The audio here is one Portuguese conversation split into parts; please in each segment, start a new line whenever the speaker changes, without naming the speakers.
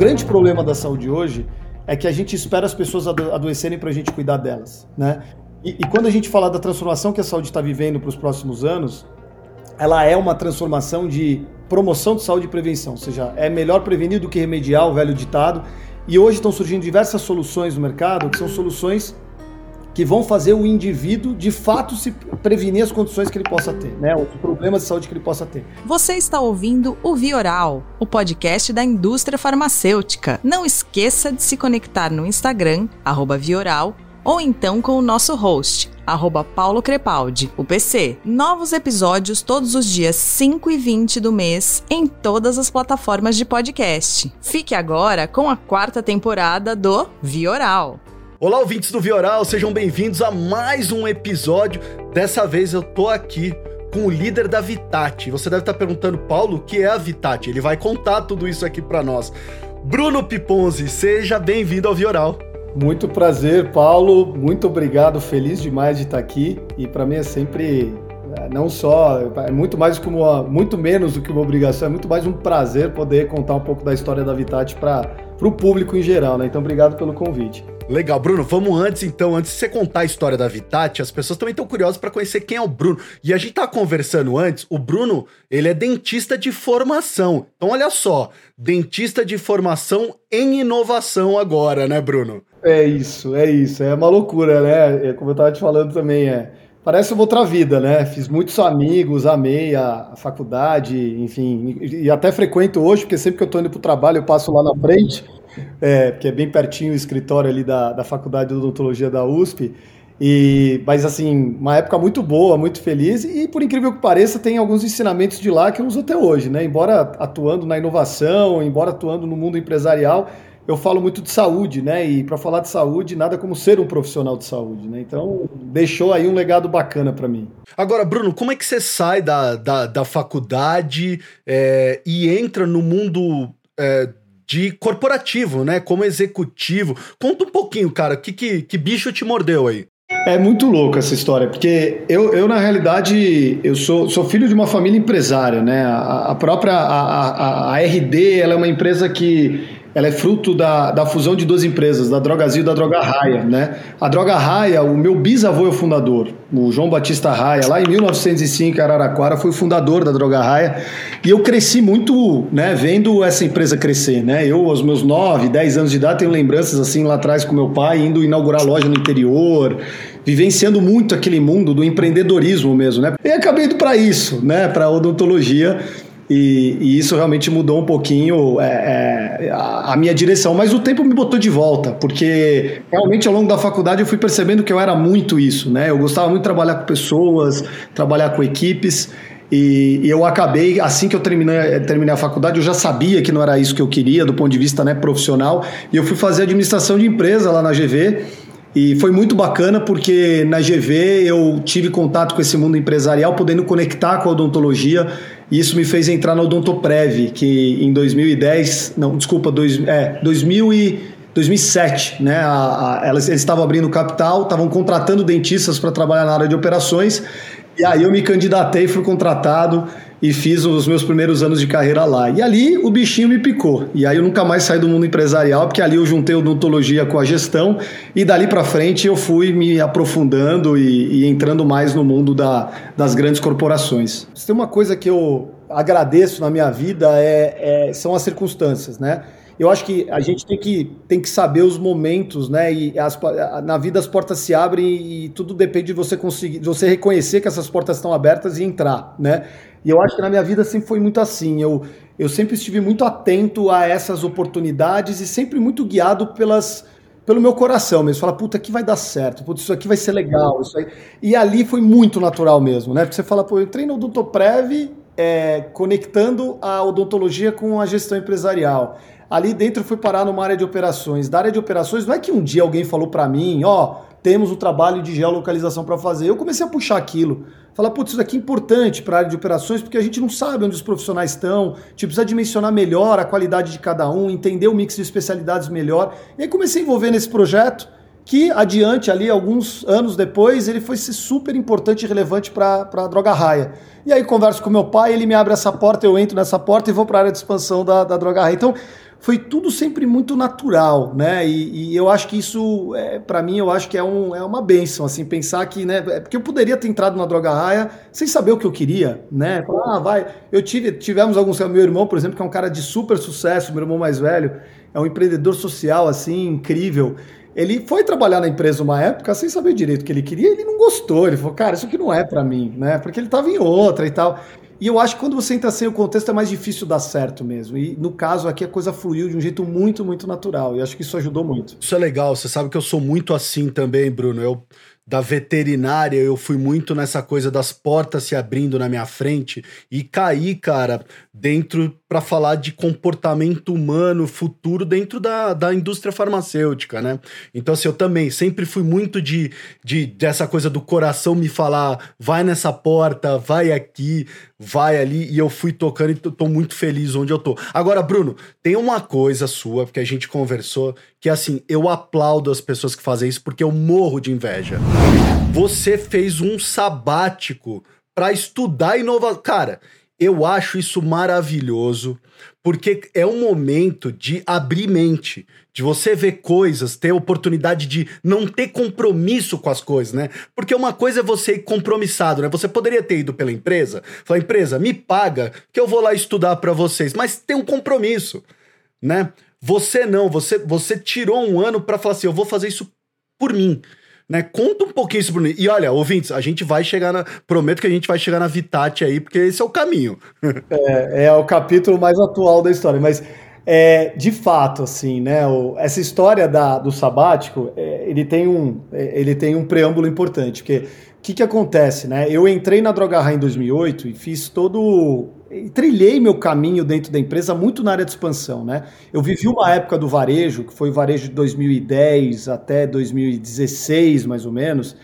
grande problema da saúde hoje é que a gente espera as pessoas ado adoecerem para a gente cuidar delas, né? E, e, quando a gente fala da transformação que a saúde está vivendo para os próximos anos, ela é uma transformação de promoção de saúde e prevenção, ou seja, é melhor prevenir do que remediar, o velho ditado. E hoje estão surgindo diversas soluções no mercado que são soluções que vão fazer o indivíduo de fato se prevenir as condições que ele possa ter, né? Os problemas de saúde que ele possa ter.
Você está ouvindo o Vioral, o podcast da indústria farmacêutica. Não esqueça de se conectar no Instagram, Vioral, ou então com o nosso host, arroba Paulo Crepaldi, o PC. Novos episódios todos os dias 5 e 20 do mês em todas as plataformas de podcast. Fique agora com a quarta temporada do Vioral.
Olá, ouvintes do Vioral, sejam bem-vindos a mais um episódio. Dessa vez eu tô aqui com o líder da Vitati. Você deve estar perguntando, Paulo, o que é a Vitati? Ele vai contar tudo isso aqui para nós. Bruno Piponzi, seja bem-vindo ao Vioral.
Muito prazer, Paulo. Muito obrigado. Feliz demais de estar aqui. E para mim é sempre é, não só é muito mais como uma, muito menos do que uma obrigação, é muito mais um prazer poder contar um pouco da história da Vitati para o público em geral, né? Então, obrigado pelo convite.
Legal, Bruno, vamos antes então, antes de você contar a história da Vitati, as pessoas também estão curiosas para conhecer quem é o Bruno. E a gente tá conversando antes, o Bruno, ele é dentista de formação. Então olha só, dentista de formação em inovação agora, né, Bruno?
É isso, é isso, é uma loucura, né? É, como eu tava te falando também, é Parece uma outra vida, né? Fiz muitos amigos, amei a, faculdade, enfim, e, até frequento hoje, porque sempre que eu estou indo para o trabalho eu passo lá na frente é, porque é bem pertinho o escritório ali da, da Faculdade de Odontologia da USP. E, mas assim, uma época muito boa, muito feliz, e por incrível que pareça, tem alguns ensinamentos de lá que eu uso até hoje, né? Embora atuando na inovação, embora atuando no mundo empresarial, eu falo muito de saúde, né? E para falar de saúde, nada como ser um profissional de saúde, né? Então, deixou aí um legado bacana para mim.
Agora, Bruno, como é que você sai da, da, da faculdade é, e entra no mundo é, de corporativo, né? Como executivo. Conta um pouquinho, cara, que, que, que bicho te mordeu aí?
É muito louco essa história, porque eu, eu na realidade, eu sou, sou filho de uma família empresária, né? A, a própria a, a, a RD, ela é uma empresa que ela é fruto da, da fusão de duas empresas, da Drogazil e da Droga Raia, né? A Droga Raia, o meu bisavô é o fundador, o João Batista Raia, lá em 1905, em Araraquara, foi o fundador da Droga Raia, e eu cresci muito, né, vendo essa empresa crescer, né? Eu, aos meus 9, 10 anos de idade, tenho lembranças assim lá atrás com meu pai, indo inaugurar loja no interior, vivenciando muito aquele mundo do empreendedorismo mesmo, né? E acabei indo para isso, né, para odontologia, e, e, isso realmente mudou um pouquinho é, é, a, a, minha direção. Mas o tempo me botou de volta, porque realmente ao longo da faculdade eu fui percebendo que eu era muito isso, né? Eu gostava muito de trabalhar com pessoas, trabalhar com equipes. E, e eu acabei, assim que eu terminei, terminei a faculdade, eu já sabia que não era isso que eu queria do ponto de vista né, profissional. E eu fui fazer administração de empresa lá na GV. E foi muito bacana porque na GV eu tive contato com esse mundo empresarial, podendo conectar com a odontologia. E isso me fez entrar na Odontoprev, que em 2010, não, desculpa, dois, é, 2000 e 2007, né? A, a, elas, eles estavam abrindo capital, estavam contratando dentistas para trabalhar na área de operações. E aí eu me candidatei, fui contratado e fiz os meus primeiros anos de carreira lá. E ali o bichinho me picou. E aí eu nunca mais saí do mundo empresarial, porque ali eu juntei odontologia com a gestão e dali para frente eu fui me aprofundando e, e entrando mais no mundo da, das grandes corporações. Se tem uma coisa que eu agradeço na minha vida é, é, são as circunstâncias, né? eu acho que a gente tem que, tem que saber os momentos, né? E as, na vida as portas se abrem e tudo depende de você conseguir, de você reconhecer que essas portas estão abertas e entrar, né? E eu acho que na minha vida sempre foi muito assim. Eu, eu sempre estive muito atento a essas oportunidades e sempre muito guiado pelas pelo meu coração mesmo. Fala, puta, aqui vai dar certo, puta, isso aqui vai ser legal. Isso aí. E ali foi muito natural mesmo, né? Porque você fala, pô, eu treino Odontoprev é, conectando a odontologia com a gestão empresarial. Ali dentro fui parar numa área de operações. Da área de operações, não é que um dia alguém falou para mim, ó, temos um trabalho de geolocalização para fazer. Eu comecei a puxar aquilo. Falar, putz, isso aqui é importante para a área de operações, porque a gente não sabe onde os profissionais estão, a gente precisa dimensionar melhor a qualidade de cada um, entender o mix de especialidades melhor. E aí comecei a envolver nesse projeto, que adiante, ali, alguns anos depois, ele foi super importante e relevante para a Droga Raia. E aí converso com meu pai, ele me abre essa porta, eu entro nessa porta e vou para a área de expansão da, da Droga Raia. Então, foi tudo sempre muito natural, né? E, e eu acho que isso, é, para mim, eu acho que é, um, é uma benção, assim, pensar que, né? É porque eu poderia ter entrado na droga raia sem saber o que eu queria, né? Falar, ah, vai. Eu tive, tivemos alguns, meu irmão, por exemplo, que é um cara de super sucesso, meu irmão mais velho, é um empreendedor social, assim, incrível. Ele foi trabalhar na empresa uma época sem saber direito o que ele queria, ele não gostou. Ele falou, cara, isso aqui não é para mim, né? Porque ele estava em outra e tal. E eu acho que quando você entra sem o contexto é mais difícil dar certo mesmo. E no caso aqui a coisa fluiu de um jeito muito, muito natural. E acho que isso ajudou muito.
Isso é legal. Você sabe que eu sou muito assim também, Bruno. Eu da veterinária, eu fui muito nessa coisa das portas se abrindo na minha frente e caí, cara, dentro para falar de comportamento humano futuro dentro da, da indústria farmacêutica, né? Então, assim, eu também sempre fui muito de, de dessa coisa do coração me falar, vai nessa porta, vai aqui, vai ali, e eu fui tocando e tô muito feliz onde eu tô. Agora, Bruno, tem uma coisa sua, porque a gente conversou, que assim, eu aplaudo as pessoas que fazem isso porque eu morro de inveja. Você fez um sabático para estudar inovação. Cara, eu acho isso maravilhoso, porque é um momento de abrir mente, de você ver coisas, ter oportunidade de não ter compromisso com as coisas, né? Porque uma coisa é você ir compromissado, né? Você poderia ter ido pela empresa, falar, empresa, me paga, que eu vou lá estudar para vocês, mas tem um compromisso, né? Você não, você, você tirou um ano para falar assim: eu vou fazer isso por mim. Né? Conta um pouquinho isso, Bruno. E olha, ouvintes, a gente vai chegar na. Prometo que a gente vai chegar na Vitate aí, porque esse é o caminho.
é, é o capítulo mais atual da história, mas. É, de fato, assim, né? O, essa história da, do sabático, é, ele, tem um, é, ele tem um preâmbulo importante, porque o que, que acontece, né? Eu entrei na Droga Raia em 2008 e fiz todo. Trilhei meu caminho dentro da empresa muito na área de expansão, né? Eu vivi uma época do varejo, que foi o varejo de 2010 até 2016, mais ou menos,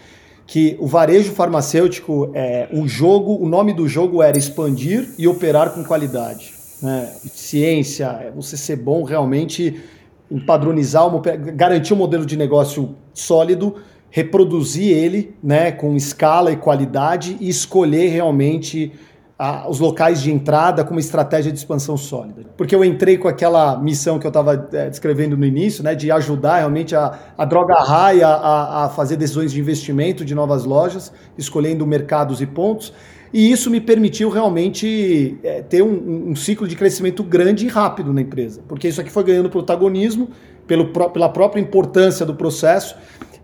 que o varejo farmacêutico, é, o jogo, o nome do jogo era expandir e operar com qualidade. Né? Eficiência, é você ser bom realmente em padronizar, uma, garantir um modelo de negócio sólido reproduzir ele né, com escala e qualidade e escolher realmente a, os locais de entrada com uma estratégia de expansão sólida. Porque eu entrei com aquela missão que eu estava é, descrevendo no início, né, de ajudar realmente a, a Droga Raia a, a fazer decisões de investimento de novas lojas, escolhendo mercados e pontos. E isso me permitiu realmente é, ter um, um, ciclo de crescimento grande e rápido na empresa, porque isso aqui foi ganhando protagonismo pelo, pela própria importância do processo.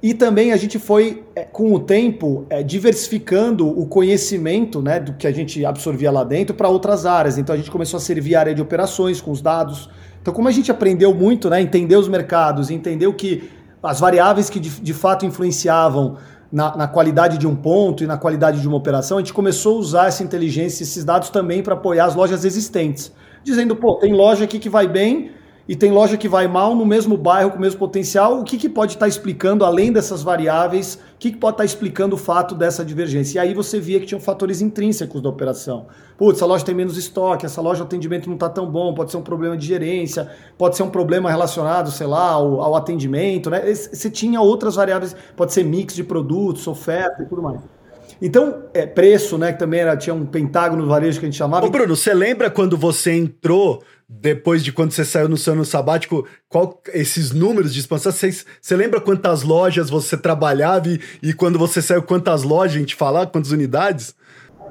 E também a gente foi, é, com o tempo, é, diversificando o conhecimento né, do que a gente absorvia lá dentro para outras áreas. Então a gente começou a servir a área de operações com os dados. Então, como a gente aprendeu muito, né, entendeu os mercados, entendeu que as variáveis que de, de fato influenciavam na, na, qualidade de um ponto e na qualidade de uma operação, a gente começou a usar essa inteligência, esses dados também para apoiar as lojas existentes. Dizendo, pô, tem loja aqui que vai bem, e tem loja que vai mal no mesmo bairro, com o mesmo potencial, o que, que pode estar tá explicando, além dessas variáveis, o que, que pode estar tá explicando o fato dessa divergência? E aí você via que tinham fatores intrínsecos da operação. Putz, essa loja tem menos estoque, essa loja o atendimento não está tão bom, pode ser um problema de gerência, pode ser um problema relacionado, sei lá, ao, ao atendimento, né? Você tinha outras variáveis, pode ser mix de produtos, oferta e tudo mais. Então, é, preço, né? Que também era, tinha um pentágono no varejo que a gente chamava.
Ô, Bruno, você lembra quando você entrou depois de quando você saiu no seu ano sabático, qual esses números de expansão? Você, lembra quantas lojas você trabalhava e, e, quando você saiu, quantas lojas a gente falar, quantas unidades?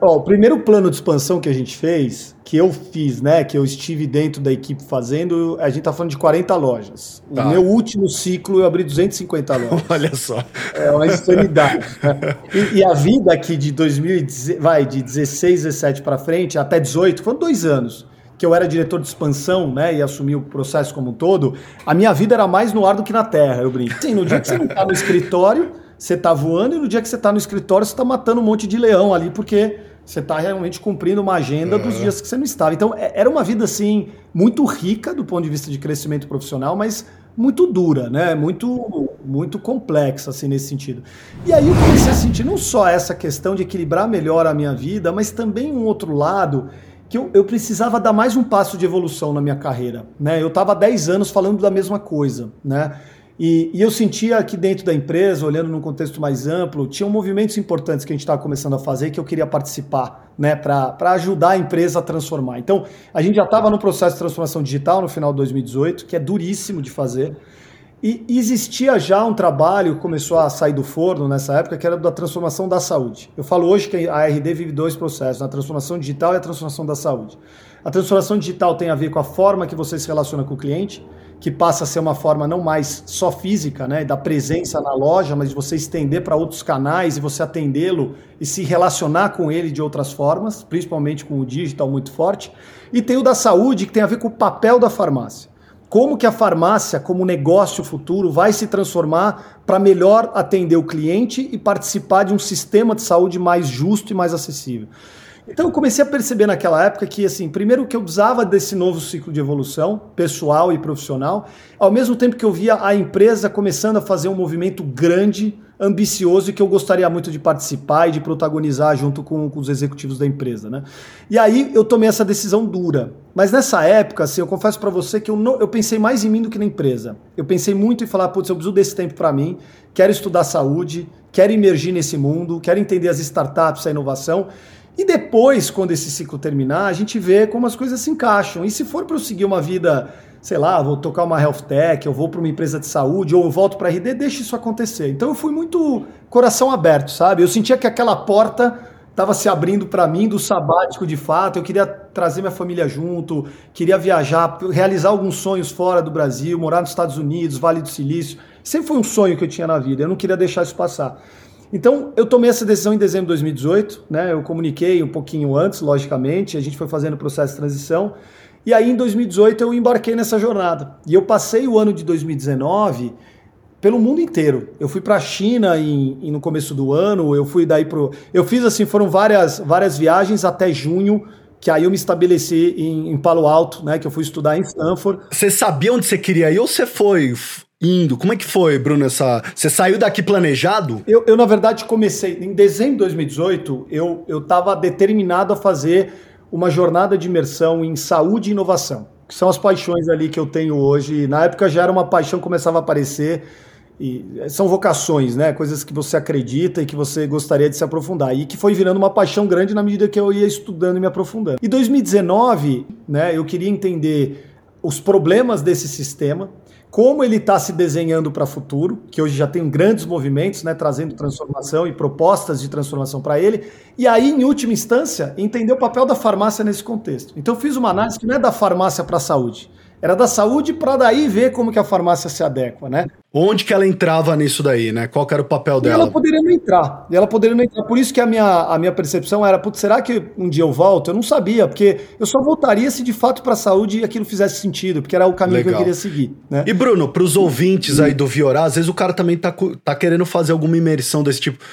Ó, o primeiro plano de expansão que a gente fez, que eu fiz, né, que eu estive dentro da equipe fazendo, a gente tá falando de 40 lojas. Tá. No meu último ciclo eu abri 250 lojas.
Olha só.
É uma insanidade. né? e, e, a vida aqui de 2010, vai, de 16, 17 para frente, até 18, foram dois anos que eu era diretor de expansão, né, e assumi o processo como um todo, a minha vida era mais no ar do que na terra, eu brinco. Sim, no dia que você não tá no escritório, você tá voando, e no dia que você tá no escritório, você tá matando um monte de leão ali, porque você está realmente cumprindo uma agenda uhum. dos dias que você não estava. Então, é, era uma vida, assim, muito rica do ponto de vista de crescimento profissional, mas muito dura, né? Muito, muito complexa, assim, nesse sentido. E aí eu comecei a sentir não só essa questão de equilibrar melhor a minha vida, mas também um outro lado que eu, eu precisava dar mais um passo de evolução na minha carreira. Né? Eu estava há 10 anos falando da mesma coisa. Né? E, e, eu sentia que dentro da empresa, olhando num contexto mais amplo, tinham movimentos importantes que a gente estava começando a fazer que eu queria participar, né, para ajudar a empresa a transformar. Então, a gente já estava no processo de transformação digital no final de 2018, que é duríssimo de fazer. E existia já um trabalho que começou a sair do forno nessa época, que era da transformação da saúde. Eu falo hoje que a RD vive dois processos, a transformação digital e a transformação da saúde. A transformação digital tem a ver com a forma que você se relaciona com o cliente, que passa a ser uma forma não mais só física, né, da presença na loja, mas de você estender para outros canais e você atendê-lo e se relacionar com ele de outras formas, principalmente com o digital muito forte. E tem o da saúde, que tem a ver com o papel da farmácia. Como que a farmácia, como negócio futuro, vai se transformar para melhor atender o cliente e participar de um sistema de saúde mais justo e mais acessível. Então eu comecei a perceber naquela época que, assim, primeiro que eu usava desse novo ciclo de evolução, pessoal e profissional, ao mesmo tempo que eu via a empresa começando a fazer um movimento grande, ambicioso e que eu gostaria muito de participar e de protagonizar junto com, com os executivos da empresa, né? E aí eu tomei essa decisão dura. Mas nessa época, assim, eu confesso para você que eu, não, eu pensei mais em mim do que na empresa. Eu pensei muito em falar, putz, eu preciso desse tempo para mim, quero estudar saúde, quero emergir nesse mundo, quero entender as startups, a inovação. E depois, quando esse ciclo terminar, a gente vê como as coisas se encaixam. E se for para eu seguir uma vida, sei lá, vou tocar uma health tech, eu vou para uma empresa de saúde, ou eu volto para RD, deixa isso acontecer. Então eu fui muito coração aberto, sabe? Eu sentia que aquela porta estava se abrindo para mim do sabático de fato. Eu queria trazer minha família junto, queria viajar, realizar alguns sonhos fora do Brasil, morar nos Estados Unidos, Vale do Silício. Sempre foi um sonho que eu tinha na vida. Eu não queria deixar isso passar. Então, eu tomei essa decisão em dezembro de 2018, né? Eu comuniquei um pouquinho antes, logicamente, a gente foi fazendo o processo de transição. E aí, em 2018, eu embarquei nessa jornada. E eu passei o ano de 2019 pelo mundo inteiro. Eu fui para a China em, em, no começo do ano, eu fui daí pro. Eu fiz assim, foram várias, várias viagens até junho, que aí eu me estabeleci em, em Palo Alto, né? Que eu fui estudar em Stanford.
Você sabia onde você queria ir ou você foi indo? Como é que foi, Bruno? Essa... Você saiu daqui planejado?
Eu, eu, na verdade, comecei. Em dezembro de 2018, eu estava determinado a fazer uma jornada de imersão em saúde e inovação, que são as paixões ali que eu tenho hoje. Na época já era uma paixão que começava a aparecer. E são vocações, né? Coisas que você acredita e que você gostaria de se aprofundar. E que foi virando uma paixão grande na medida que eu ia estudando e me aprofundando. Em 2019, né, eu queria entender os problemas desse sistema, como ele está se desenhando para o futuro, que hoje já tem grandes movimentos, né, trazendo transformação e propostas de transformação para ele, e aí, em última instância, entender o papel da farmácia nesse contexto. Então, fiz uma análise que não é da farmácia para a saúde, era da saúde para daí ver como que a farmácia se adequa, né?
Onde que ela entrava nisso daí, né? Qual era o papel dela?
E ela poderia não entrar. E ela poderia não entrar. Por isso que a minha, a minha percepção era, putz, será que um dia eu volto? Eu não sabia, porque eu só voltaria se de fato para a saúde aquilo fizesse sentido, porque era o caminho Legal. que eu queria seguir. Né?
E Bruno, para os ouvintes aí do Viorá, às vezes o cara também tá, tá querendo fazer alguma imersão desse tipo.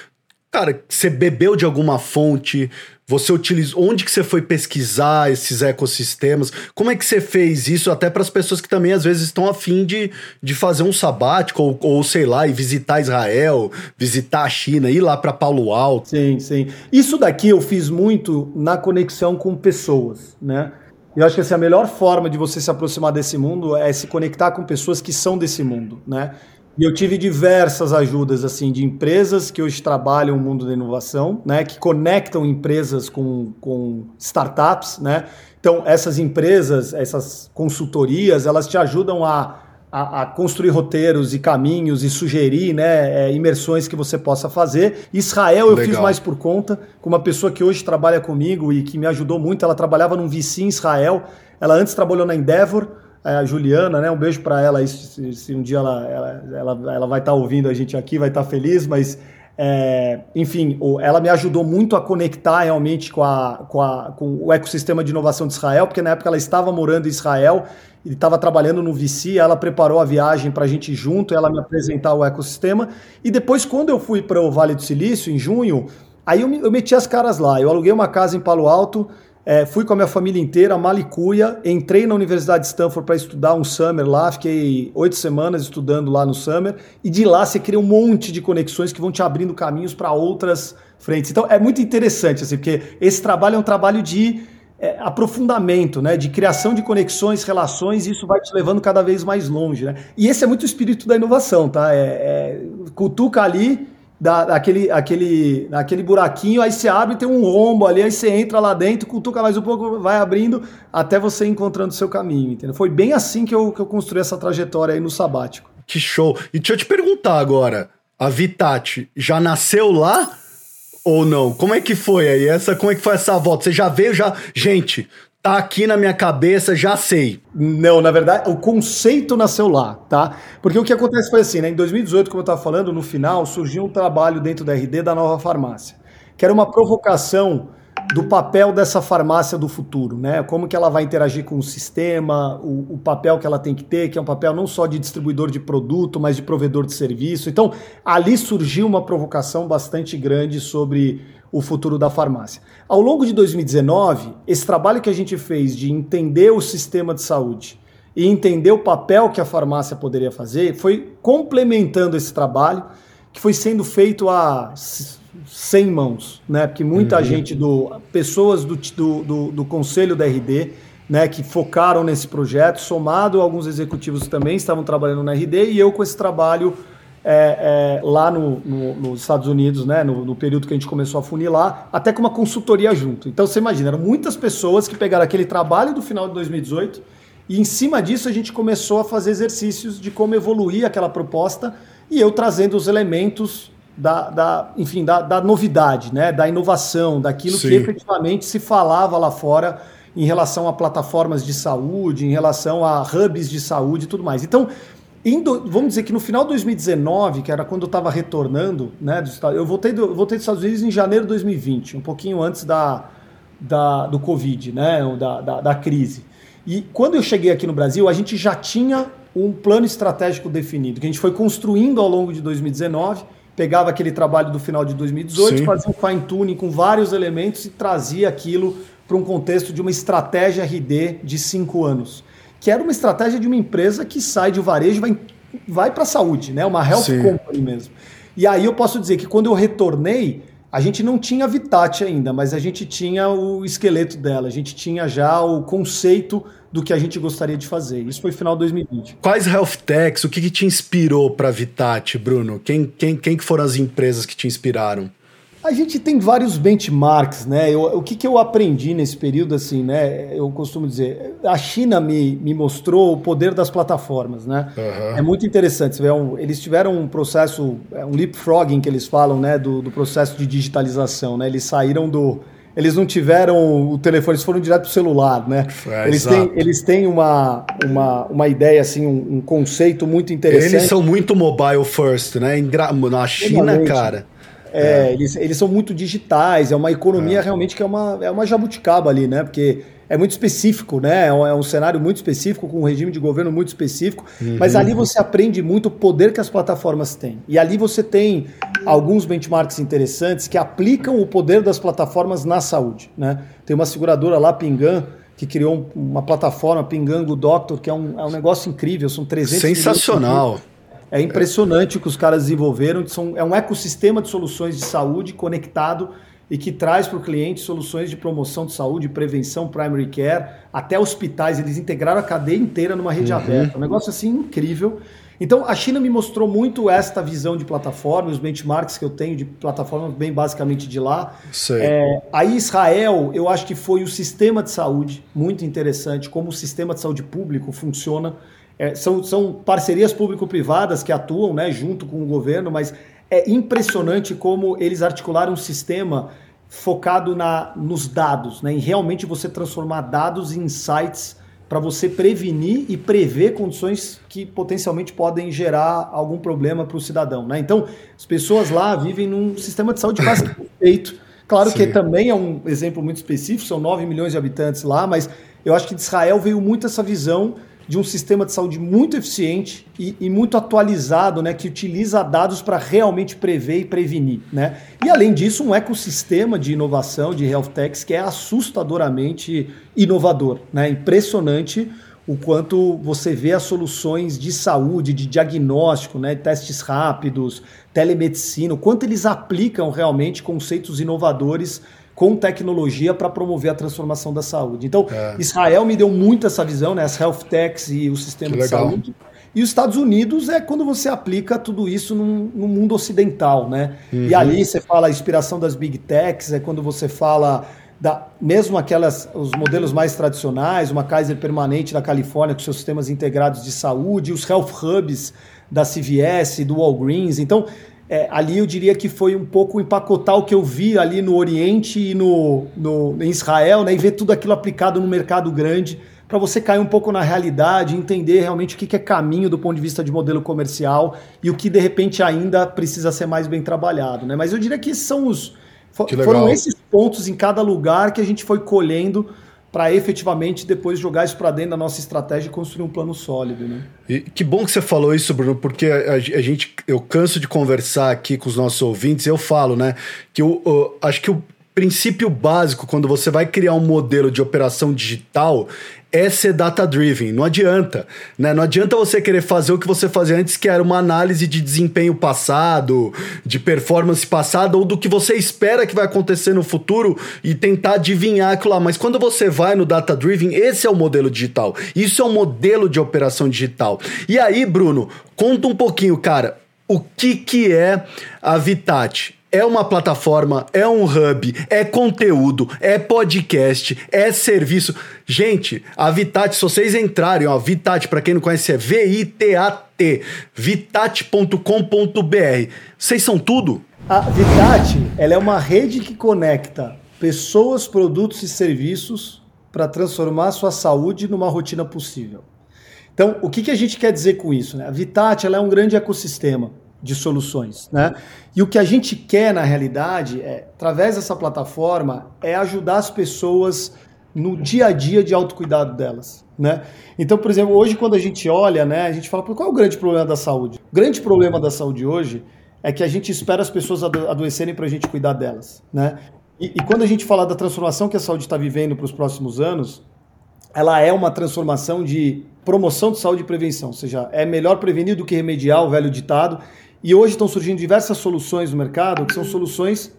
Cara, você bebeu de alguma fonte, você utilizou. Onde que você foi pesquisar esses ecossistemas? Como é que você fez isso? Até para as pessoas que também às vezes estão afim de, de fazer um sabático, ou, ou sei lá, e visitar Israel, visitar a China, ir lá para Paulo Alto.
Sim, sim. Isso daqui eu fiz muito na conexão com pessoas, né? Eu acho que assim, a melhor forma de você se aproximar desse mundo é se conectar com pessoas que são desse mundo, né? E eu tive diversas ajudas assim de empresas que hoje trabalham no mundo da inovação, né, que conectam empresas com, com startups, né? Então essas empresas, essas consultorias, elas te ajudam a, a, a construir roteiros e caminhos e sugerir, né, é, imersões que você possa fazer. Israel eu Legal. fiz mais por conta, com uma pessoa que hoje trabalha comigo e que me ajudou muito. Ela trabalhava num VC em Israel. Ela antes trabalhou na Endeavor a Juliana, né? Um beijo para ela se, se, um dia ela, ela, ela, ela vai estar tá ouvindo a gente aqui, vai estar tá feliz, mas é, enfim, ela me ajudou muito a conectar realmente com, a, com, a, com o ecossistema de inovação de Israel, porque na época ela estava morando em Israel e estava trabalhando no VC, ela preparou a viagem para a gente junto, ela me apresentar o ecossistema. E depois, quando eu fui para o Vale do Silício, em junho, aí eu, eu meti as caras lá. Eu aluguei uma casa em Palo Alto, é, fui com a minha família inteira, Malicuia, entrei na Universidade de Stanford para estudar um summer lá, fiquei oito semanas estudando lá no summer, e de lá você cria um monte de conexões que vão te abrindo caminhos para outras frentes. Então é muito interessante, assim, porque esse trabalho é um trabalho de é, aprofundamento, né, de criação de conexões, relações, e isso vai te levando cada vez mais longe. Né? E esse é muito o espírito da inovação, tá? É, é, cutuca ali, dá, aquele, aquele, aquele buraquinho, aí você abre, tem um rombo ali, aí você entra lá dentro, cutuca mais um pouco, vai abrindo, até você encontrando o seu caminho, entendeu? Foi bem assim que eu, que eu construí essa trajetória aí no sabático.
Que show! E deixa eu te perguntar agora, a Vitati já nasceu lá? ou não? Como é que foi aí? Essa, como é que foi essa volta? Você já veio, já. Gente, tá aqui na minha cabeça, já sei.
Não, na verdade, o conceito nasceu lá, tá? Porque o que acontece foi assim, né? Em 2018, como eu estava falando, no final, surgiu um trabalho dentro da RD da nova farmácia, que era uma provocação do papel dessa farmácia do futuro, né? Como que ela vai interagir com o sistema, o, o, papel que ela tem que ter, que é um papel não só de distribuidor de produto, mas de provedor de serviço. Então, ali surgiu uma provocação bastante grande sobre o futuro da farmácia. Ao longo de 2019, esse trabalho que a gente fez de entender o sistema de saúde e entender o papel que a farmácia poderia fazer, foi complementando esse trabalho que foi sendo feito há 100 mãos, né? Porque muita uhum. gente do pessoas do, do, do, do, conselho da RD, né, que focaram nesse projeto, somado alguns executivos também estavam trabalhando na RD e eu com esse trabalho é, é, lá no, no, nos Estados Unidos, né, no, no, período que a gente começou a funilar, até com uma consultoria junto. Então você imagina, eram muitas pessoas que pegaram aquele trabalho do final de 2018 e em cima disso a gente começou a fazer exercícios de como evoluir aquela proposta e eu trazendo os elementos da, da enfim, da, da, novidade, né? da inovação, daquilo Sim. que efetivamente se falava lá fora em relação a plataformas de saúde, em relação a hubs de saúde e tudo mais. Então, indo, vamos dizer que no final de 2019, que era quando eu estava retornando, né, do, eu voltei, do, voltei dos Estados Unidos em janeiro de 2020, um pouquinho antes da, da, do Covid, né, da, da, da crise. E quando eu cheguei aqui no Brasil, a gente já tinha um plano estratégico definido, que a gente foi construindo ao longo de 2019 pegava aquele trabalho do final de 2018, Sim. fazia um fine tuning com vários elementos e trazia aquilo para um contexto de uma estratégia RD de cinco anos, que era uma estratégia de uma empresa que sai de varejo e vai, vai para a saúde, né? uma health Sim. company mesmo. E aí eu posso dizer que quando eu retornei, a gente não tinha a Vitat ainda, mas a gente tinha o esqueleto dela, a gente tinha já o conceito do que a gente gostaria de fazer. Isso foi final de 2020.
Quais health techs, o que, que te inspirou para a Vitat, Bruno? Quem, quem, quem que foram as empresas que te inspiraram?
A gente tem vários benchmarks, né? Eu, o que, que eu aprendi nesse período, assim, né? Eu costumo dizer, a China me, me mostrou o poder das plataformas, né? Uhum. É muito interessante. Vê, um, eles tiveram um processo, é, um leapfrogging que eles falam, né? Do, do processo de digitalização, né? Eles saíram do eles não tiveram o telefone, eles foram direto para o celular, né? É, eles, têm, eles têm uma, uma, uma ideia, assim, um, um, conceito muito interessante.
Eles são muito mobile first, né? Na China, cara.
É, é, Eles, eles são muito digitais, é uma economia é. realmente que é uma, é uma jabuticaba ali, né? Porque é muito específico, né? É um, é um, cenário muito específico, com um regime de governo muito específico, uhum. mas ali você aprende muito o poder que as plataformas têm. E ali você tem alguns benchmarks interessantes que aplicam o poder das plataformas na saúde, né? Tem uma seguradora lá, Pingan, que criou uma plataforma, Pingango Doctor, que é um, é um negócio incrível, são 300
Sensacional!
É impressionante o que os caras desenvolveram, são, é um ecossistema de soluções de saúde conectado e que traz para o cliente soluções de promoção de saúde, prevenção, primary care, até hospitais. Eles integraram a cadeia inteira numa rede uhum. aberta. Um negócio assim incrível. Então, a China me mostrou muito esta visão de plataforma, os benchmarks que eu tenho de plataforma, bem basicamente de lá. É, aí, Israel, eu acho que foi o sistema de saúde muito interessante, como o sistema de saúde público funciona. É, são, são parcerias público-privadas que atuam né, junto com o governo, mas é impressionante como eles articularam um sistema focado na, nos dados, né? em realmente você transformar dados em insights para você prevenir e prever condições que potencialmente podem gerar algum problema para o cidadão. Né? Então, as pessoas lá vivem num sistema de saúde quase perfeito. Claro Sim. que também é um exemplo muito específico, são 9 milhões de habitantes lá, mas eu acho que de Israel veio muito essa visão de um sistema de saúde muito eficiente e, e muito atualizado, né, que utiliza dados para realmente prever e prevenir. Né? E além disso, um ecossistema de inovação, de health techs, que é assustadoramente inovador. Né? Impressionante o quanto você vê as soluções de saúde, de diagnóstico, né, testes rápidos, telemedicina, o quanto eles aplicam realmente conceitos inovadores com tecnologia para promover a transformação da saúde. Então, é. Israel me deu muito essa visão, né? As health techs e o sistema que de legal. saúde. E os Estados Unidos é quando você aplica tudo isso no, mundo ocidental, né? Uhum. E ali você fala a inspiração das big techs, é quando você fala da, mesmo aquelas os modelos mais tradicionais, uma Kaiser permanente da Califórnia com seus sistemas integrados de saúde, os health hubs da CVS, do Walgreens. Então, é, ali eu diria que foi um pouco empacotar o que eu vi ali no Oriente e no, no em Israel, né, e ver tudo aquilo aplicado no mercado grande, para você cair um pouco na realidade, entender realmente o que, que é caminho do ponto de vista de modelo comercial e o que de repente ainda precisa ser mais bem trabalhado. Né? Mas eu diria que são os. foram esses pontos em cada lugar que a gente foi colhendo para efetivamente depois jogar isso para dentro da nossa estratégia e construir um plano sólido, né?
E que bom que você falou isso, Bruno, porque a, a gente, eu canso de conversar aqui com os nossos ouvintes, eu falo, né, que eu, eu acho que o princípio básico quando você vai criar um modelo de operação digital é ser data-driven. Não adianta. Né? Não adianta você querer fazer o que você fazia antes, que era uma análise de desempenho passado, de performance passada, ou do que você espera que vai acontecer no futuro e tentar adivinhar aquilo lá. Mas quando você vai no data-driven, esse é o modelo digital. Isso é um modelo de operação digital. E aí, Bruno, conta um pouquinho, cara, o que, que é a Vitat? É uma plataforma, é um hub, é conteúdo, é podcast, é serviço. Gente, a Vitat, se vocês entrarem, ó, Vitat, para quem não conhece, é V-I-T-A-T, vitat.com.br. Vocês são tudo?
A Vitat, ela é uma rede que conecta pessoas, produtos e serviços para transformar sua saúde numa rotina possível. Então, o que, que a gente quer dizer com isso? Né? A Vitat ela é um grande ecossistema de soluções, né? E o que a gente quer na realidade, é, através dessa plataforma, é ajudar as pessoas no dia a dia de autocuidado delas, né? Então, por exemplo, hoje quando a gente olha, né, a gente fala, qual é o grande problema da saúde? O grande problema da saúde hoje é que a gente espera as pessoas ado adoecerem para a gente cuidar delas, né? E, e quando a gente fala da transformação que a saúde está vivendo para os próximos anos, ela é uma transformação de promoção de saúde e prevenção, ou seja, é melhor prevenir do que remediar, o velho ditado, e hoje estão surgindo diversas soluções no mercado, que são soluções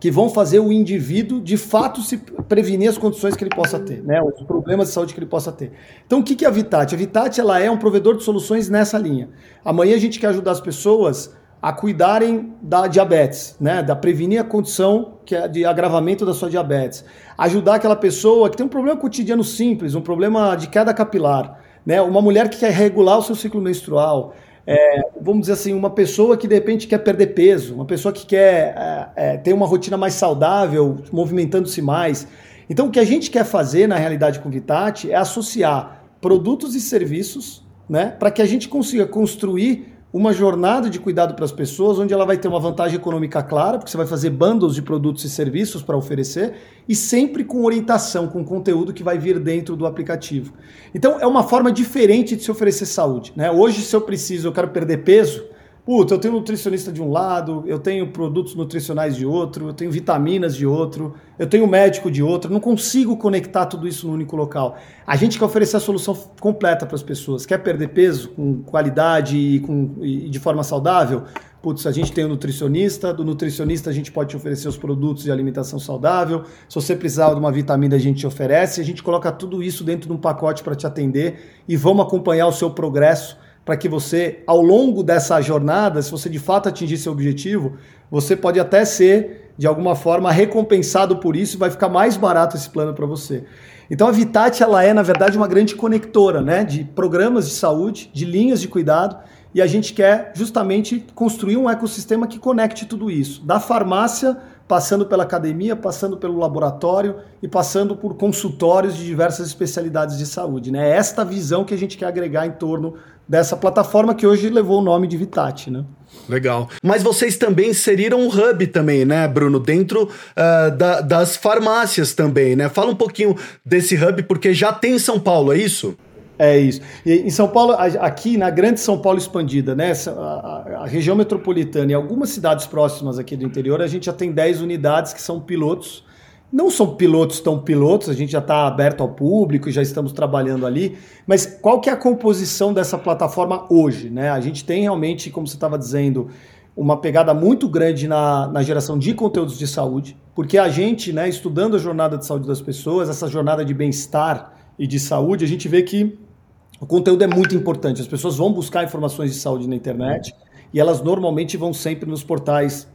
que vão fazer o indivíduo de fato se prevenir as condições que ele possa ter, né? os problemas de saúde que ele possa ter. Então, o que é a Vitat? A Vitat ela é um provedor de soluções nessa linha. Amanhã a gente quer ajudar as pessoas a cuidarem da diabetes, né? da prevenir a condição que é de agravamento da sua diabetes. Ajudar aquela pessoa que tem um problema cotidiano simples, um problema de queda capilar, né? uma mulher que quer regular o seu ciclo menstrual, é, vamos dizer assim, uma pessoa que de repente quer perder peso, uma pessoa que quer é, é, ter uma rotina mais saudável, movimentando-se mais. Então, o que a gente quer fazer na realidade com o é associar produtos e serviços né, para que a gente consiga construir uma jornada de cuidado para as pessoas, onde ela vai ter uma vantagem econômica clara, porque você vai fazer bundles de produtos e serviços para oferecer, e sempre com orientação, com conteúdo que vai vir dentro do aplicativo. Então é uma forma diferente de se oferecer saúde. Né? Hoje, se eu preciso, eu quero perder peso, Puta, eu tenho nutricionista de um lado, eu tenho produtos nutricionais de outro, eu tenho vitaminas de outro, eu tenho médico de outro, não consigo conectar tudo isso no único local. A gente quer oferecer a solução completa para as pessoas. Quer perder peso com qualidade e, com, e de forma saudável? Putz, a gente tem o um nutricionista, do nutricionista a gente pode te oferecer os produtos de alimentação saudável. Se você precisar de uma vitamina, a gente te oferece. A gente coloca tudo isso dentro de um pacote para te atender e vamos acompanhar o seu progresso para que você, ao longo dessa jornada, se você de fato atingir seu objetivo, você pode até ser, de alguma forma, recompensado por isso e vai ficar mais barato esse plano para você. Então a Vitat ela é, na verdade, uma grande conectora né, de programas de saúde, de linhas de cuidado, e a gente quer justamente construir um ecossistema que conecte tudo isso, da farmácia passando pela academia, passando pelo laboratório e passando por consultórios de diversas especialidades de saúde. Né? É esta visão que a gente quer agregar em torno dessa plataforma que hoje levou o nome de Vitat, né?
Legal. Mas vocês também inseriram um hub também, né, Bruno? Dentro uh, da, das farmácias também, né? Fala um pouquinho desse hub, porque já tem em São Paulo, é isso?
É isso. E em São Paulo, aqui na grande São Paulo expandida, né? A, a, região metropolitana e algumas cidades próximas aqui do interior, a gente já tem 10 unidades que são pilotos. Não são pilotos tão pilotos, a gente já está aberto ao público, já estamos trabalhando ali. Mas qual que é a composição dessa plataforma hoje? Né? A gente tem realmente, como você estava dizendo, uma pegada muito grande na, na geração de conteúdos de saúde, porque a gente, né, estudando a jornada de saúde das pessoas, essa jornada de bem-estar e de saúde, a gente vê que o conteúdo é muito importante. As pessoas vão buscar informações de saúde na internet e elas normalmente vão sempre nos portais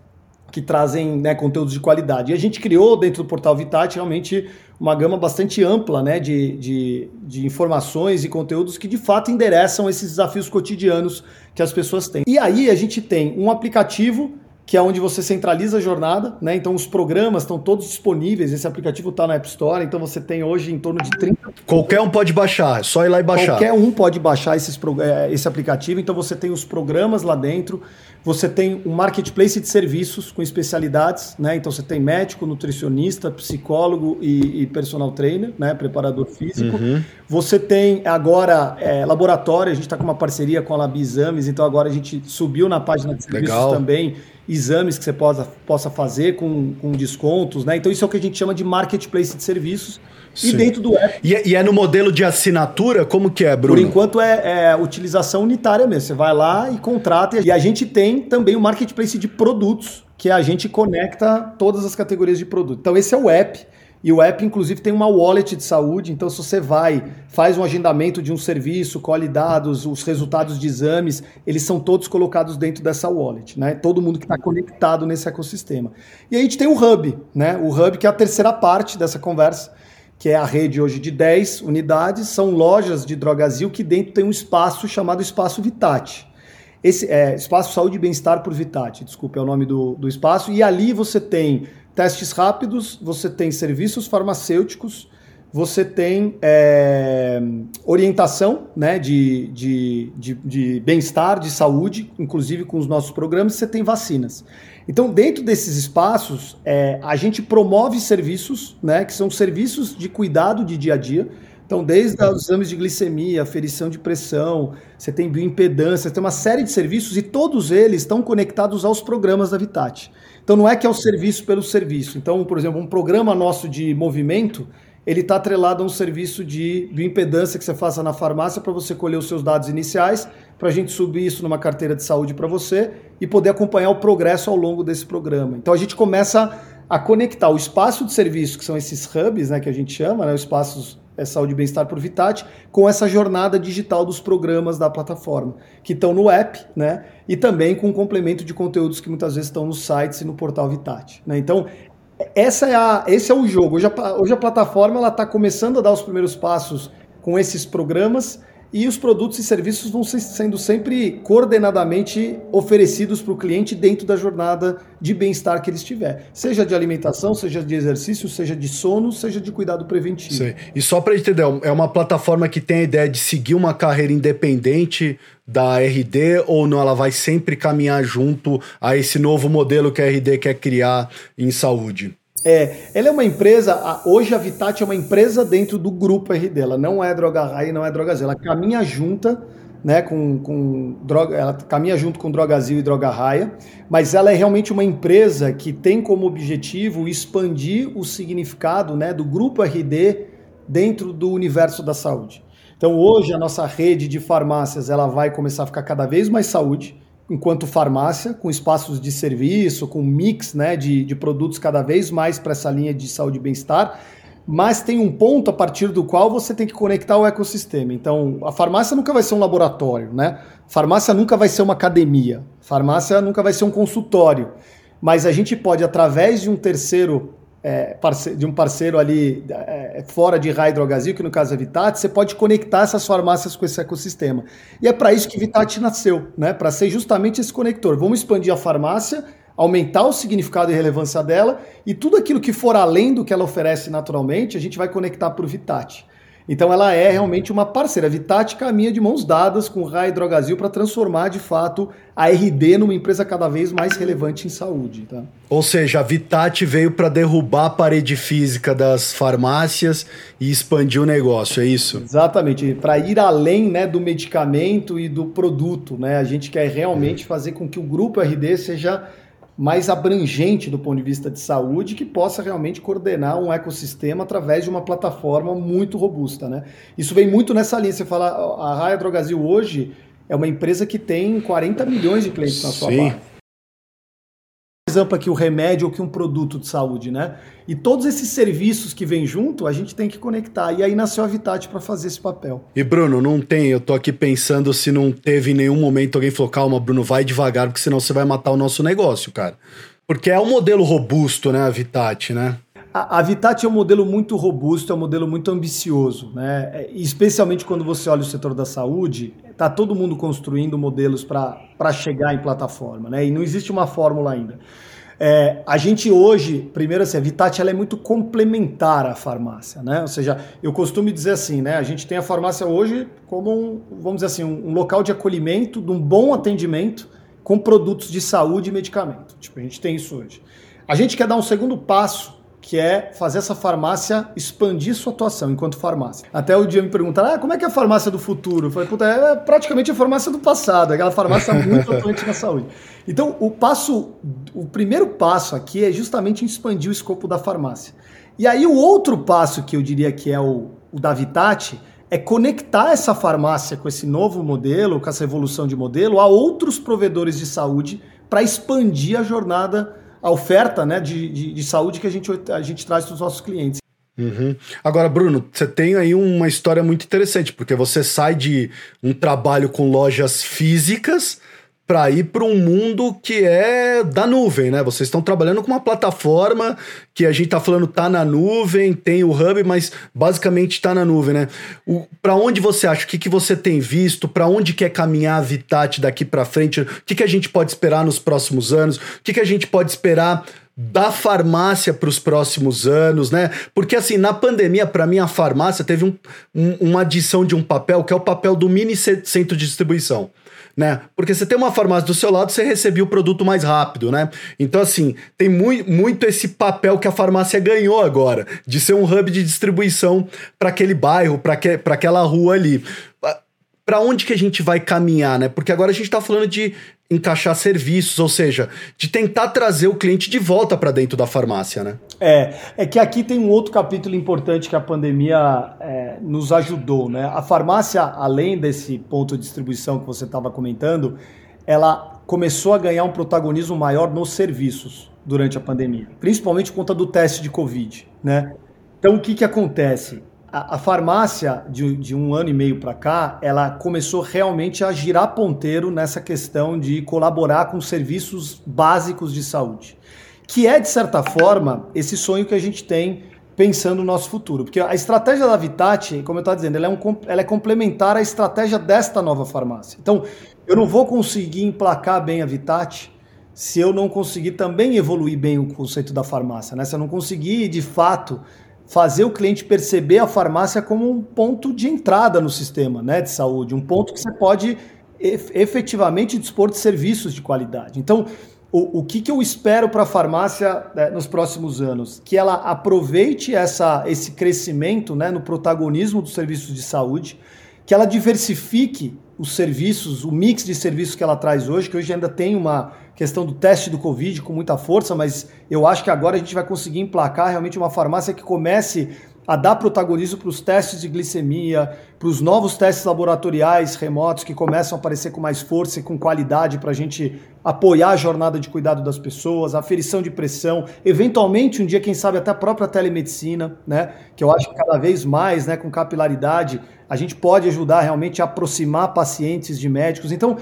que trazem né, conteúdos de qualidade. E a gente criou dentro do portal Vitat realmente uma gama bastante ampla né, de, de, de, informações e conteúdos que de fato endereçam esses desafios cotidianos que as pessoas têm. E aí a gente tem um aplicativo que é onde você centraliza a jornada, né? Então os programas estão todos disponíveis. Esse aplicativo está na App Store, então você tem hoje em torno de 30.
Qualquer um pode baixar, é só ir lá e baixar.
Qualquer um pode baixar esses, é, esse aplicativo, então você tem os programas lá dentro, você tem um marketplace de serviços com especialidades, né? Então você tem médico, nutricionista, psicólogo e, e personal trainer, né? Preparador físico. Uhum. Você tem agora é, laboratório, a gente está com uma parceria com a Lab Exames, então agora a gente subiu na página de serviços Legal. também exames que você possa, possa fazer com, com descontos, né? Então isso é o que a gente chama de marketplace de serviços. Sim. E dentro do app.
E é, e é, no modelo de assinatura? Como que é, Bruno?
Por enquanto é, é, utilização unitária mesmo. Você vai lá e contrata. E a gente tem também o marketplace de produtos, que a gente conecta todas as categorias de produto. Então, esse é o app. E o app, inclusive, tem uma wallet de saúde. Então, se você vai, faz um agendamento de um serviço, colhe dados, os resultados de exames, eles são todos colocados dentro dessa wallet, né? Todo mundo que está conectado nesse ecossistema. E a gente tem o Hub, né? O Hub, que é a terceira parte dessa conversa, que é a rede hoje de 10 unidades, são lojas de Drogazil que dentro tem um espaço chamado Espaço Vitate. Esse é Espaço Saúde e Bem-Estar por Vitate, desculpa, é o nome do, do espaço. E ali você tem testes rápidos, você tem serviços farmacêuticos, você tem é, orientação né, de, de, de, de bem-estar, de saúde, inclusive com os nossos programas, você tem vacinas. Então, dentro desses espaços, é, a gente promove serviços, né, que são serviços de cuidado de dia a dia. Então, desde os exames de glicemia, aferição de pressão, você tem bioimpedância, você tem uma série de serviços e todos eles estão conectados aos programas da Vitat. Então não é que é o serviço pelo serviço. Então, por exemplo, um programa nosso de movimento, ele está atrelado a um serviço de bioimpedância que você faça na farmácia para você colher os seus dados iniciais, para a gente subir isso numa carteira de saúde para você e poder acompanhar o progresso ao longo desse programa. Então a gente começa a conectar o espaço de serviço, que são esses hubs, né, que a gente chama, né, os espaços é saúde e bem-estar por Vitat, com essa jornada digital dos programas da plataforma, que estão no app, né? E também com um complemento de conteúdos que muitas vezes estão nos sites e no portal Vitat. Né? Então, essa é a, esse é o jogo. Hoje a, hoje a plataforma está começando a dar os primeiros passos com esses programas e os produtos e serviços vão sendo sempre coordenadamente oferecidos para o cliente dentro da jornada de bem-estar que ele estiver. Seja de alimentação, seja de exercício, seja de sono, seja de cuidado preventivo.
E só para entender, é uma plataforma que tem a ideia de seguir uma carreira independente da RD ou não? Ela vai sempre caminhar junto a esse novo modelo que a RD quer criar em saúde?
É, ela é uma empresa, hoje a Vitat é uma empresa dentro do grupo RD, ela não é Droga Raia não é Drogazil, ela caminha junta, né, com, com droga, ela caminha junto com Drogazil e Droga Raia, mas ela é realmente uma empresa que tem como objetivo expandir o significado, né, do grupo RD dentro do universo da saúde. Então hoje a nossa rede de farmácias, ela vai começar a ficar cada vez mais saúde, enquanto farmácia, com espaços de serviço, com mix né, de, de produtos cada vez mais para essa linha de saúde e bem-estar, mas tem um ponto a partir do qual você tem que conectar o ecossistema. Então, a farmácia nunca vai ser um laboratório, né? Farmácia nunca vai ser uma academia, farmácia nunca vai ser um consultório, mas a gente pode, através de um terceiro é, de um parceiro ali é, fora de Raio que no caso é Vitat, você pode conectar essas farmácias com esse ecossistema. E é para isso que Vitat nasceu, né? para ser justamente esse conector. Vamos expandir a farmácia, aumentar o significado e relevância dela, e tudo aquilo que for além do que ela oferece naturalmente, a gente vai conectar para o Vitat. Então ela é realmente uma parceira. A Vitat caminha de mãos dadas com o Rai Drogazil para transformar de fato a RD numa empresa cada vez mais relevante em saúde. Tá?
Ou seja, a Vitat veio para derrubar a parede física das farmácias e expandir o negócio, é isso?
Exatamente, para ir além né, do medicamento e do produto. Né? A gente quer realmente fazer com que o grupo RD seja mais abrangente do ponto de vista de saúde, que possa realmente coordenar um ecossistema através de uma plataforma muito robusta. Né? Isso vem muito nessa linha. Você fala, a Raia Drogazil hoje é uma empresa que tem 40 milhões de clientes na sua Sim. Ampla que o remédio ou que um produto de saúde, né? E todos esses serviços que vêm junto, a gente tem que conectar. E aí nasceu a Vitat para fazer esse papel.
E Bruno, não tem, eu tô aqui pensando se não teve em nenhum momento alguém falou, calma, Bruno, vai devagar, porque senão você vai matar o nosso negócio, cara. Porque é um modelo robusto, né, a Vitat, né?
A, a Vitat é um modelo muito robusto, é um modelo muito ambicioso, né? É, especialmente quando você olha o setor da saúde, está todo mundo construindo modelos para chegar em plataforma, né? E não existe uma fórmula ainda. É, a gente hoje, primeiro assim, a Vitat ela é muito complementar à farmácia, né? Ou seja, eu costumo dizer assim, né? A gente tem a farmácia hoje como um, vamos dizer assim, um, um local de acolhimento, de um bom atendimento com produtos de saúde e medicamento. Tipo, a gente tem isso hoje. A gente quer dar um segundo passo que é fazer essa farmácia expandir sua atuação enquanto farmácia. Até o dia me perguntaram, ah, como é que é a farmácia do futuro? Eu falei, puta, é praticamente a farmácia do passado, aquela farmácia muito atuante na saúde. Então, o passo, o primeiro passo aqui é justamente expandir o escopo da farmácia. E aí o outro passo que eu diria que é o, o da Vitat é conectar essa farmácia com esse novo modelo, com essa evolução de modelo, a outros provedores de saúde para expandir a jornada a oferta né, de, de, de saúde que a gente, a gente traz para os nossos clientes.
Uhum. Agora, Bruno, você tem aí uma história muito interessante, porque você sai de um trabalho com lojas físicas para ir para um mundo que é da nuvem, né? Vocês estão trabalhando com uma plataforma que a gente tá falando tá na nuvem, tem o hub, mas basicamente está na nuvem, né? Para onde você acha? O que, que você tem visto? Para onde quer caminhar a Vitat daqui para frente? O que, que a gente pode esperar nos próximos anos? O que, que a gente pode esperar da farmácia para os próximos anos, né? Porque assim, na pandemia, para mim, a farmácia teve um, um, uma adição de um papel que é o papel do mini centro de distribuição né? Porque você tem uma farmácia do seu lado, você recebia o produto mais rápido, né? Então, assim, tem muito, muito esse papel que a farmácia ganhou agora, de ser um hub de distribuição para aquele bairro, para que, aquela rua ali para onde que a gente vai caminhar, né? Porque agora a gente está falando de encaixar serviços, ou seja, de tentar trazer o cliente de volta para dentro da farmácia, né?
É, é que aqui tem um outro capítulo importante que a pandemia é, nos ajudou, né? A farmácia, além desse ponto de distribuição que você estava comentando, ela começou a ganhar um protagonismo maior nos serviços durante a pandemia, principalmente por conta do teste de Covid, né? Então, o que, que acontece? A, farmácia, de, de, um ano e meio para cá, ela começou realmente a girar ponteiro nessa questão de colaborar com serviços básicos de saúde. Que é, de certa forma, esse sonho que a gente tem pensando no nosso futuro. Porque a estratégia da Vitat, como eu estava dizendo, ela é, um, ela é complementar à estratégia desta nova farmácia. Então, eu não vou conseguir emplacar bem a Vitat se eu não conseguir também evoluir bem o conceito da farmácia, né? Se eu não conseguir, de fato, fazer o cliente perceber a farmácia como um ponto de entrada no sistema né, de saúde, um ponto que você pode efetivamente dispor de serviços de qualidade. Então, o, o que, que eu espero para a farmácia né, nos próximos anos? Que ela aproveite essa, esse crescimento né, no protagonismo dos serviços de saúde, que ela diversifique os serviços, o mix de serviços que ela traz hoje, que hoje ainda tem uma questão do teste do Covid com muita força, mas eu acho que agora a gente vai conseguir emplacar realmente uma farmácia que comece a dar protagonismo para os testes de glicemia, para os novos testes laboratoriais remotos que começam a aparecer com mais força e com qualidade para a gente apoiar a jornada de cuidado das pessoas, a aferição de pressão, eventualmente um dia, quem sabe, até a própria telemedicina, né? Que eu acho que cada vez mais, né, com capilaridade, a gente pode ajudar realmente a aproximar pacientes de médicos. Então,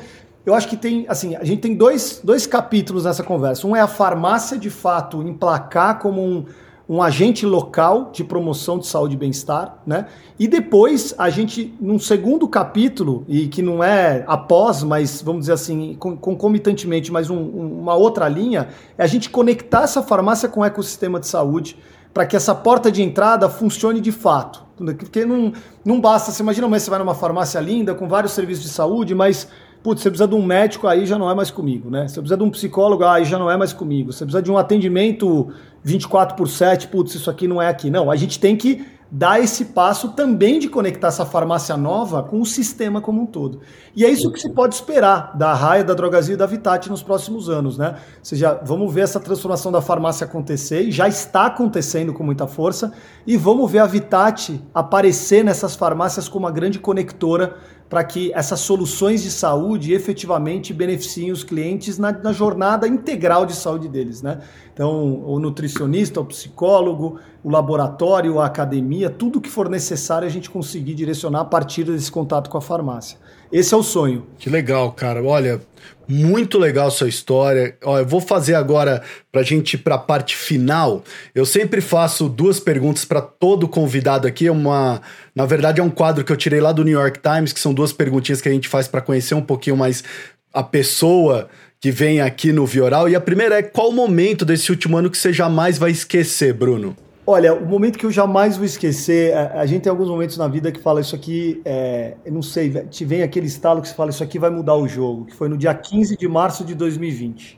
eu acho que tem, assim, a gente tem dois, dois capítulos nessa conversa. Um é a farmácia, de fato, emplacar como um, um agente local de promoção de saúde e bem-estar, né? E depois a gente, num segundo capítulo, e que não é após, mas vamos dizer assim, concomitantemente, mas um, uma outra linha, é a gente conectar essa farmácia com o ecossistema de saúde para que essa porta de entrada funcione de fato. Porque não, não basta, você imagina, mas você vai numa farmácia linda, com vários serviços de saúde, mas Putz, você precisa de um médico, aí já não é mais comigo, né? Você precisa de um psicólogo, aí já não é mais comigo. Você precisa de um atendimento 24 por 7, putz, isso aqui não é aqui. Não, a gente tem que dar esse passo também de conectar essa farmácia nova com o sistema como um todo. E é isso que se pode esperar da Raia, da Drogazil e da Vitat nos próximos anos, né? Ou seja, vamos ver essa transformação da farmácia acontecer, e já está acontecendo com muita força, e vamos ver a Vitat aparecer nessas farmácias como uma grande conectora para que essas soluções de saúde efetivamente beneficiem os clientes na, na, jornada integral de saúde deles, né? Então, o nutricionista, o psicólogo, o laboratório, a academia, tudo que for necessário a gente conseguir direcionar a partir desse contato com a farmácia. Esse é o sonho.
Que legal, cara. Olha, muito legal sua história. Ó, eu vou fazer agora para a gente ir para a parte final. Eu sempre faço duas perguntas para todo convidado aqui. É uma, na verdade, é um quadro que eu tirei lá do New York Times, que são duas perguntinhas que a gente faz para conhecer um pouquinho mais a pessoa que vem aqui no Vioral. E a primeira é qual o momento desse último ano que você jamais vai esquecer, Bruno?
Olha, o momento que eu jamais vou esquecer, a, a, gente tem alguns momentos na vida que fala isso aqui, é, eu não sei, te vem aquele estalo que você fala isso aqui vai mudar o jogo, que foi no dia 15 de março de 2020,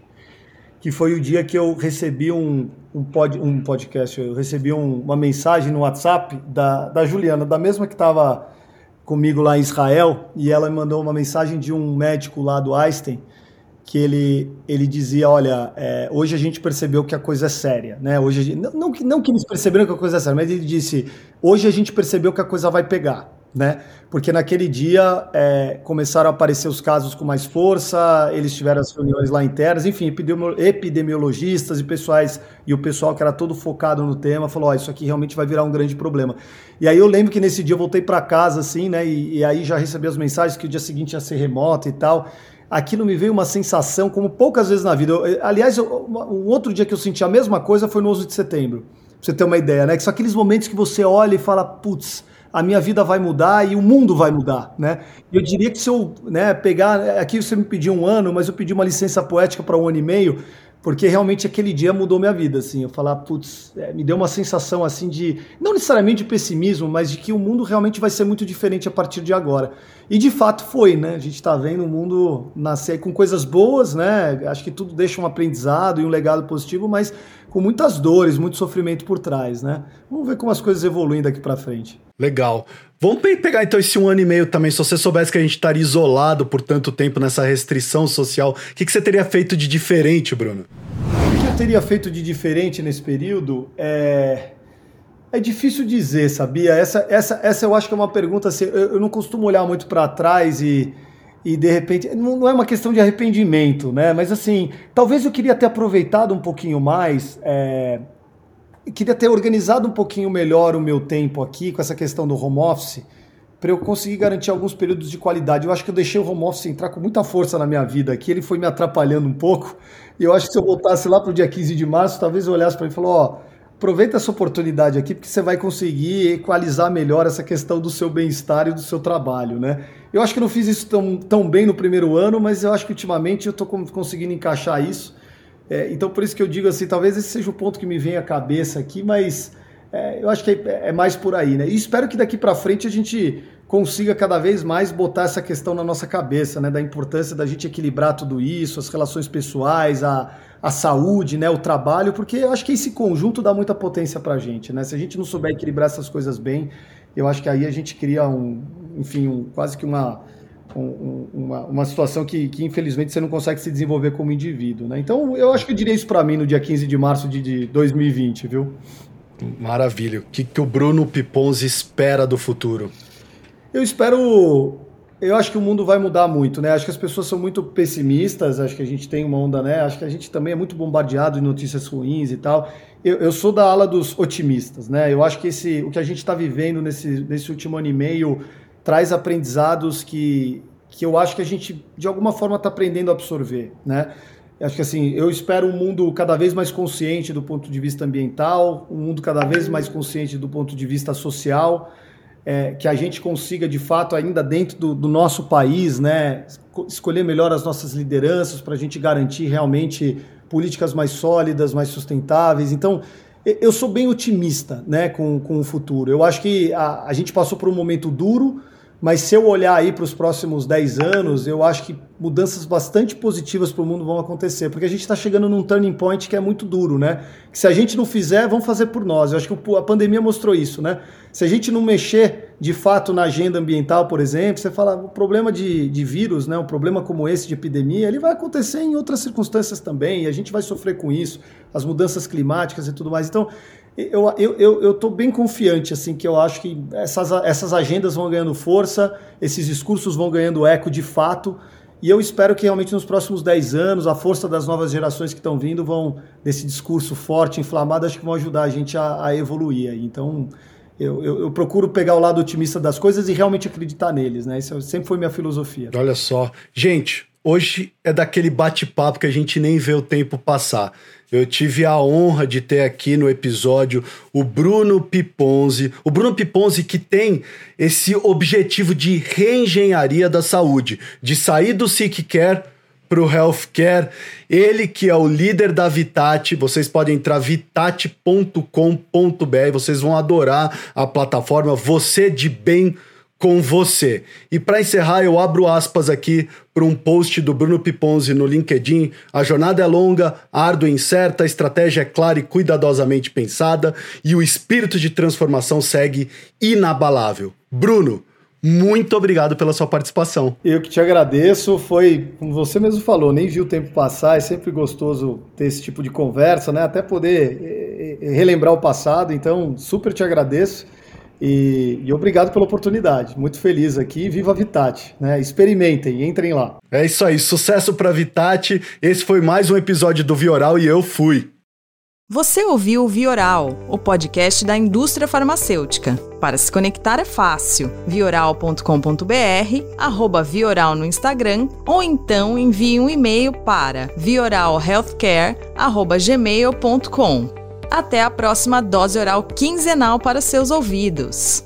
que foi o dia que eu recebi um, um, pod, um podcast, eu recebi um, uma mensagem no WhatsApp da, da Juliana, da mesma que estava comigo lá em Israel, e ela me mandou uma mensagem de um médico lá do Einstein, que ele, ele dizia, olha, é, hoje a gente percebeu que a coisa é séria, né? Hoje gente, não, não, não que eles perceberam que a coisa é séria, mas ele disse, hoje a gente percebeu que a coisa vai pegar, né? Porque naquele dia é, começaram a aparecer os casos com mais força, eles tiveram as reuniões lá internas, enfim, epidemiologistas e pessoais e o pessoal que era todo focado no tema falou, oh, isso aqui realmente vai virar um grande problema. E aí eu lembro que nesse dia eu voltei para casa assim, né? E, e aí já recebi as mensagens que o dia seguinte ia ser remoto e tal aquilo me veio uma sensação como poucas vezes na vida. Eu, aliás, eu, um outro dia que eu senti a mesma coisa foi no 11 de setembro. Pra você ter uma ideia, né? Que são aqueles momentos que você olha e fala, putz, a minha vida vai mudar e o mundo vai mudar, né? Eu diria que se eu né, pegar, aqui você me pediu um ano, mas eu pedi uma licença poética para um ano e meio, porque realmente aquele dia mudou minha vida, assim, eu falar, putz, é, me deu uma sensação assim de, não necessariamente de pessimismo, mas de que o mundo realmente vai ser muito diferente a partir de agora. E de fato foi, né? A gente está vendo o mundo nascer com coisas boas, né? Acho que tudo deixa um aprendizado e um legado positivo, mas com muitas dores, muito sofrimento por trás, né? Vamos ver como as coisas evoluem daqui para frente.
Legal. Vamos pegar então esse um ano e meio também. Se você soubesse que a gente estaria isolado por tanto tempo nessa restrição social, o que, que você teria feito de diferente, Bruno?
O que eu teria feito de diferente nesse período é. É difícil dizer, sabia? Essa, essa, essa eu acho que é uma pergunta assim. Eu, eu não costumo olhar muito para trás e, e de repente. Não, é uma questão de arrependimento, né? Mas assim, talvez eu queria ter aproveitado um pouquinho mais. É, queria ter organizado um pouquinho melhor o meu tempo aqui com essa questão do home office, para eu conseguir garantir alguns períodos de qualidade. Eu acho que eu deixei o home office entrar com muita força na minha vida aqui, ele foi me atrapalhando um pouco, e eu acho que se eu voltasse lá para o dia 15 de março, talvez eu olhasse para ele e falasse, ó, aproveita essa oportunidade aqui, porque você vai conseguir equalizar melhor essa questão do seu bem-estar e do seu trabalho, né? Eu acho que não fiz isso tão, tão bem no primeiro ano, mas eu acho que ultimamente eu estou conseguindo encaixar isso, é, então, por isso que eu digo assim, talvez esse seja o ponto que me vem à cabeça aqui, mas é, eu acho que é, é, mais por aí, né? E espero que daqui para frente a gente consiga cada vez mais botar essa questão na nossa cabeça, né? Da importância da gente equilibrar tudo isso, as relações pessoais, a, a saúde, né? O trabalho, porque eu acho que esse conjunto dá muita potência para a gente, né? Se a gente não souber equilibrar essas coisas bem, eu acho que aí a gente cria um, enfim, um, quase que uma um, uma, uma situação que, que, infelizmente você não consegue se desenvolver como indivíduo. Né? Então eu acho que eu diria isso para mim no dia 15 de março de, de 2020, viu?
Maravilha. O que, que o Bruno Pipons espera do futuro?
Eu espero. Eu acho que o mundo vai mudar muito, né? Acho que as pessoas são muito pessimistas, acho que a gente tem uma onda, né? Acho que a gente também é muito bombardeado de notícias ruins e tal. Eu, eu sou da ala dos otimistas, né? Eu acho que esse, o que a gente está vivendo nesse, nesse último ano e meio traz aprendizados que, que eu acho que a gente, de alguma forma, está aprendendo a absorver, né? Acho que assim, eu espero um mundo cada vez mais consciente do ponto de vista ambiental, um mundo cada vez mais consciente do ponto de vista social, é, que a gente consiga, de fato, ainda dentro do, do nosso país, né, escolher melhor as nossas lideranças para a gente garantir realmente políticas mais sólidas, mais sustentáveis. Então, eu sou bem otimista né, com, com o futuro. Eu acho que a, a gente passou por um momento duro, mas se eu olhar aí para os próximos 10 anos, eu acho que mudanças bastante positivas para o mundo vão acontecer, porque a gente está chegando num turning point que é muito duro, né? Que se a gente não fizer, vão fazer por nós. Eu acho que a pandemia mostrou isso, né? Se a gente não mexer de fato na agenda ambiental, por exemplo, você fala, o problema de, de vírus, né? Um problema como esse de epidemia, ele vai acontecer em outras circunstâncias também, e a gente vai sofrer com isso, as mudanças climáticas e tudo mais. Então, eu eu, eu, eu tô bem confiante, assim, que eu acho que essas, essas agendas vão ganhando força, esses discursos vão ganhando eco de fato, e eu espero que realmente nos próximos 10 anos, a força das novas gerações que estão vindo vão, desse discurso forte, inflamado, acho que vão ajudar a gente a, a evoluir. Então, eu, eu, eu, procuro pegar o lado otimista das coisas e realmente acreditar neles, né? Isso sempre foi minha filosofia.
Olha só. Gente, hoje é daquele bate-papo que a gente nem vê o tempo passar. Eu tive a honra de ter aqui no episódio o Bruno Piponzi. O Bruno Piponzi que tem esse objetivo de reengenharia da saúde, de sair do sick care para o healthcare. Ele que é o líder da Vitate, vocês podem entrar vitate.com.br, vocês vão adorar a plataforma. Você de bem com você. E para encerrar, eu abro aspas aqui para um post do Bruno Piponzi no LinkedIn. A jornada é longa, árdua e incerta, a estratégia é clara e cuidadosamente pensada e o espírito de transformação segue inabalável. Bruno, muito obrigado pela sua participação.
Eu que te agradeço. Foi, como você mesmo falou, nem vi o tempo passar. É sempre gostoso ter esse tipo de conversa, né? Até poder eh, eh, relembrar o passado. Então, super te agradeço. E, e, obrigado pela oportunidade. Muito feliz aqui. Viva a Vitate. Né? Experimentem, entrem lá.
É isso aí. Sucesso para Vitate. Esse foi mais um episódio do Vioral e eu fui.
Você ouviu o Vioral, o podcast da indústria farmacêutica. Para se conectar é fácil. vioral.com.br, arroba Vioral no Instagram, ou então envie um e-mail para vioralhealthcare.gmail.com. Até a próxima dose oral quinzenal para seus ouvidos.